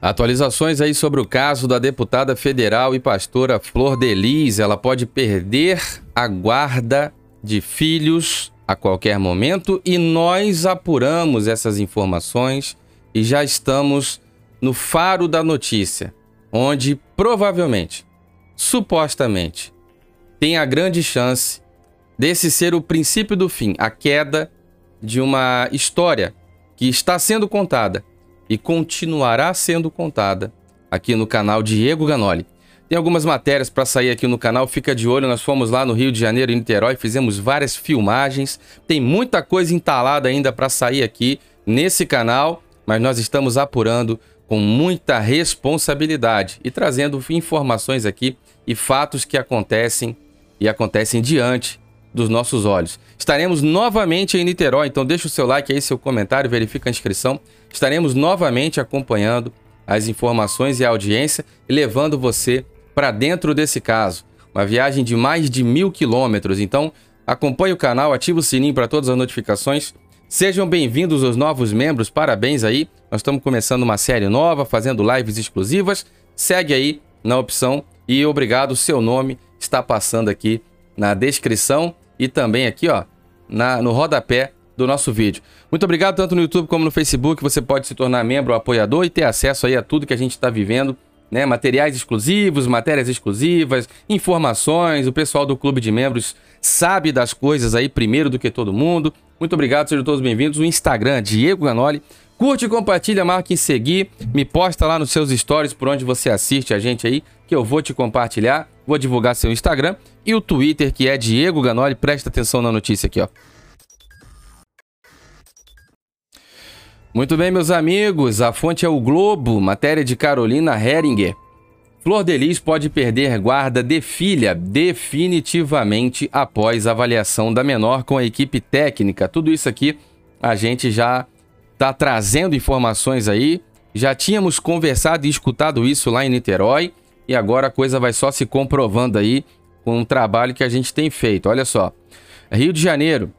Atualizações aí sobre o caso da deputada federal e pastora Flor Delis. Ela pode perder a guarda de filhos a qualquer momento e nós apuramos essas informações e já estamos no faro da notícia, onde provavelmente, supostamente, tem a grande chance desse ser o princípio do fim, a queda de uma história que está sendo contada e continuará sendo contada aqui no canal Diego Ganoli. Tem algumas matérias para sair aqui no canal, fica de olho. Nós fomos lá no Rio de Janeiro, em Niterói, fizemos várias filmagens. Tem muita coisa entalada ainda para sair aqui nesse canal, mas nós estamos apurando com muita responsabilidade e trazendo informações aqui e fatos que acontecem e acontecem diante dos nossos olhos. Estaremos novamente em Niterói, então deixa o seu like aí, seu comentário, verifica a inscrição. Estaremos novamente acompanhando as informações e a audiência levando você para dentro desse caso. Uma viagem de mais de mil quilômetros. Então, acompanhe o canal, ative o sininho para todas as notificações. Sejam bem-vindos os novos membros, parabéns aí. Nós estamos começando uma série nova, fazendo lives exclusivas. Segue aí na opção e obrigado, seu nome está passando aqui na descrição e também aqui, ó, na, no rodapé do nosso vídeo. Muito obrigado tanto no YouTube como no Facebook. Você pode se tornar membro ou apoiador e ter acesso aí a tudo que a gente está vivendo, né? Materiais exclusivos, matérias exclusivas, informações. O pessoal do clube de membros sabe das coisas aí primeiro do que todo mundo. Muito obrigado, sejam todos bem-vindos. O Instagram, Diego Ganoli. Curte, compartilha, marca em seguir, me posta lá nos seus stories por onde você assiste a gente aí, que eu vou te compartilhar, vou divulgar seu Instagram e o Twitter, que é Diego Ganoli. Presta atenção na notícia aqui, ó. Muito bem, meus amigos, a fonte é o Globo, matéria de Carolina Heringer. Flor Delis pode perder guarda de filha definitivamente após avaliação da menor com a equipe técnica. Tudo isso aqui a gente já está trazendo informações aí. Já tínhamos conversado e escutado isso lá em Niterói e agora a coisa vai só se comprovando aí com um trabalho que a gente tem feito. Olha só. Rio de Janeiro.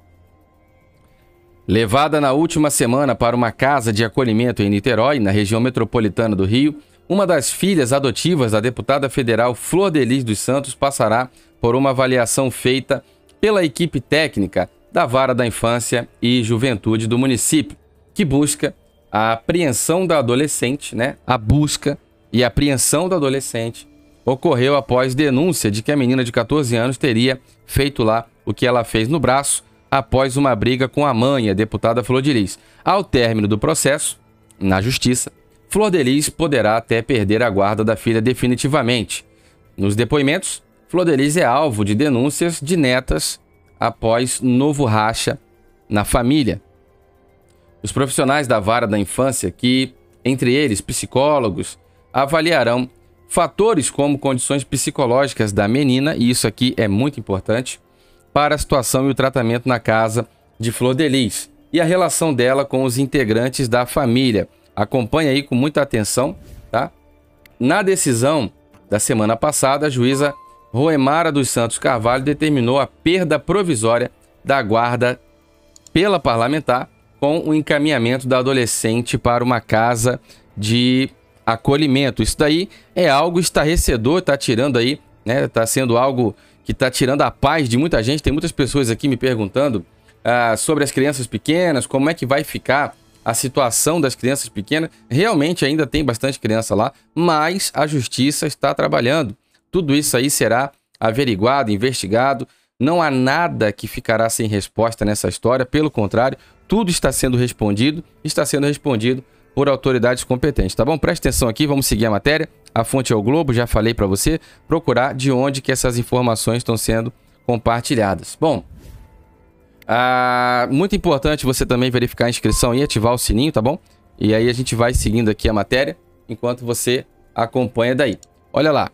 Levada na última semana para uma casa de acolhimento em Niterói, na região metropolitana do Rio, uma das filhas adotivas da deputada federal Flor Delis dos Santos passará por uma avaliação feita pela equipe técnica da Vara da Infância e Juventude do município, que busca a apreensão da adolescente, né? A busca e apreensão da adolescente ocorreu após denúncia de que a menina de 14 anos teria feito lá o que ela fez no braço após uma briga com a mãe, a deputada Flor de Lis. Ao término do processo, na justiça, Flor de Lis poderá até perder a guarda da filha definitivamente. Nos depoimentos, Flor de Lis é alvo de denúncias de netas após novo racha na família. Os profissionais da vara da infância, que, entre eles psicólogos, avaliarão fatores como condições psicológicas da menina, e isso aqui é muito importante, para a situação e o tratamento na casa de Flor de Lis e a relação dela com os integrantes da família. Acompanhe aí com muita atenção, tá? Na decisão da semana passada, a juíza Roemara dos Santos Carvalho determinou a perda provisória da guarda pela parlamentar com o encaminhamento da adolescente para uma casa de acolhimento. Isso daí é algo estarrecedor, está tirando aí, né? Está sendo algo que está tirando a paz de muita gente. Tem muitas pessoas aqui me perguntando ah, sobre as crianças pequenas, como é que vai ficar a situação das crianças pequenas. Realmente ainda tem bastante criança lá, mas a justiça está trabalhando. Tudo isso aí será averiguado, investigado. Não há nada que ficará sem resposta nessa história, pelo contrário, tudo está sendo respondido, está sendo respondido por autoridades competentes, tá bom? Preste atenção aqui, vamos seguir a matéria. A fonte é o Globo, já falei para você, procurar de onde que essas informações estão sendo compartilhadas. Bom, ah, muito importante você também verificar a inscrição e ativar o sininho, tá bom? E aí a gente vai seguindo aqui a matéria enquanto você acompanha daí. Olha lá.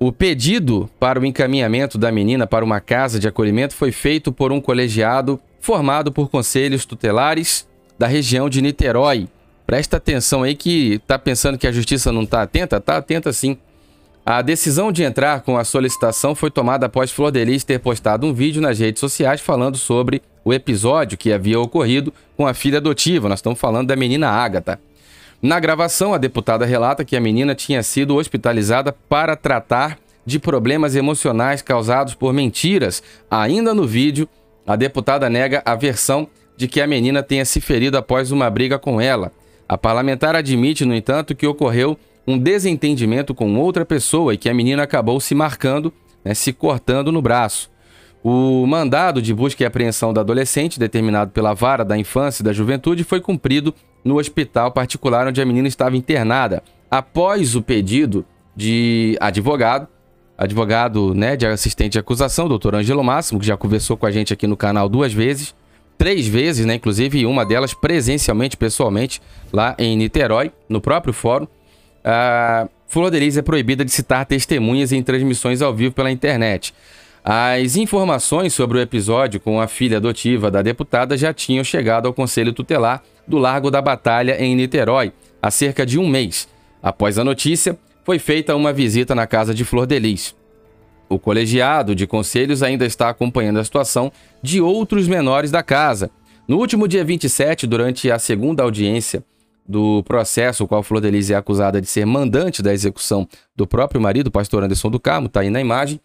O pedido para o encaminhamento da menina para uma casa de acolhimento foi feito por um colegiado formado por conselhos tutelares da região de Niterói. Presta atenção aí que tá pensando que a justiça não está atenta? Tá atenta sim. A decisão de entrar com a solicitação foi tomada após Flor Delis ter postado um vídeo nas redes sociais falando sobre o episódio que havia ocorrido com a filha adotiva. Nós estamos falando da menina Ágata. Na gravação, a deputada relata que a menina tinha sido hospitalizada para tratar de problemas emocionais causados por mentiras. Ainda no vídeo, a deputada nega a versão de que a menina tenha se ferido após uma briga com ela. A parlamentar admite, no entanto, que ocorreu um desentendimento com outra pessoa e que a menina acabou se marcando, né, se cortando no braço. O mandado de busca e apreensão da adolescente, determinado pela Vara da Infância e da Juventude, foi cumprido no hospital particular onde a menina estava internada. Após o pedido de advogado, advogado né, de assistente de acusação, doutor Angelo Máximo, que já conversou com a gente aqui no canal duas vezes, três vezes, né, inclusive uma delas presencialmente, pessoalmente, lá em Niterói, no próprio fórum. A Denise é proibida de citar testemunhas em transmissões ao vivo pela internet. As informações sobre o episódio com a filha adotiva da deputada já tinham chegado ao Conselho Tutelar do Largo da Batalha, em Niterói, há cerca de um mês. Após a notícia, foi feita uma visita na casa de Flor Delis. O colegiado de conselhos ainda está acompanhando a situação de outros menores da casa. No último dia 27, durante a segunda audiência do processo, o qual Flor Delis é acusada de ser mandante da execução do próprio marido, pastor Anderson do Carmo, está aí na imagem,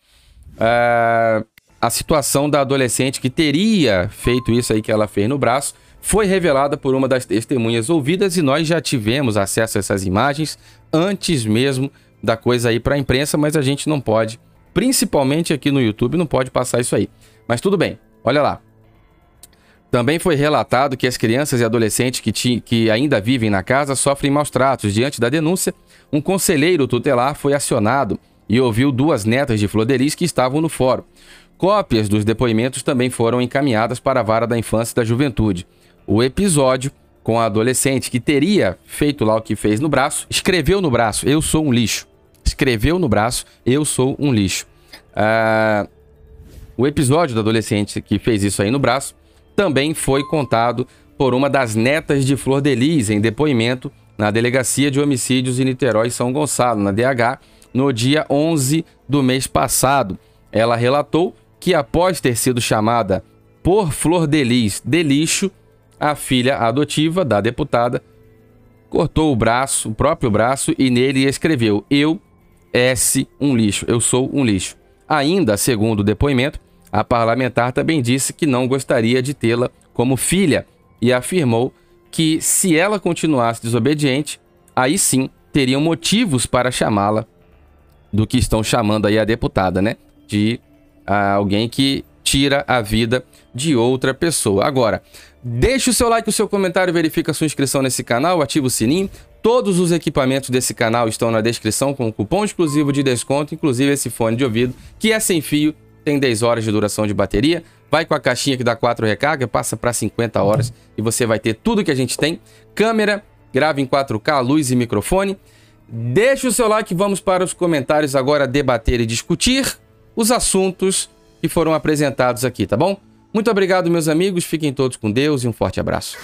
uh, a situação da adolescente que teria feito isso aí que ela fez no braço foi revelada por uma das testemunhas ouvidas e nós já tivemos acesso a essas imagens antes mesmo da coisa aí para a imprensa, mas a gente não pode, principalmente aqui no YouTube, não pode passar isso aí. Mas tudo bem, olha lá. Também foi relatado que as crianças e adolescentes que, que ainda vivem na casa sofrem maus tratos. Diante da denúncia, um conselheiro tutelar foi acionado e ouviu duas netas de Floderiz que estavam no fórum. Cópias dos depoimentos também foram encaminhadas para a vara da infância e da juventude o episódio com a adolescente que teria feito lá o que fez no braço, escreveu no braço, eu sou um lixo. Escreveu no braço, eu sou um lixo. Ah, o episódio da adolescente que fez isso aí no braço também foi contado por uma das netas de Flor de Lis em depoimento na Delegacia de Homicídios em Niterói São Gonçalo, na DH, no dia 11 do mês passado. Ela relatou que após ter sido chamada por Flor de Lis de lixo, a filha adotiva da deputada cortou o braço, o próprio braço, e nele escreveu: Eu S um lixo, eu sou um lixo. Ainda, segundo o depoimento, a parlamentar também disse que não gostaria de tê-la como filha e afirmou que se ela continuasse desobediente, aí sim teriam motivos para chamá-la do que estão chamando aí a deputada, né? De ah, alguém que tira a vida de outra pessoa. Agora, deixe o seu like, o seu comentário, verifica a sua inscrição nesse canal, ativa o sininho. Todos os equipamentos desse canal estão na descrição com cupom exclusivo de desconto, inclusive esse fone de ouvido, que é sem fio, tem 10 horas de duração de bateria, vai com a caixinha que dá 4 recarga, passa para 50 horas e você vai ter tudo que a gente tem. Câmera, grava em 4K, luz e microfone. Deixe o seu like, vamos para os comentários agora debater e discutir os assuntos que foram apresentados aqui, tá bom? Muito obrigado, meus amigos. Fiquem todos com Deus e um forte abraço.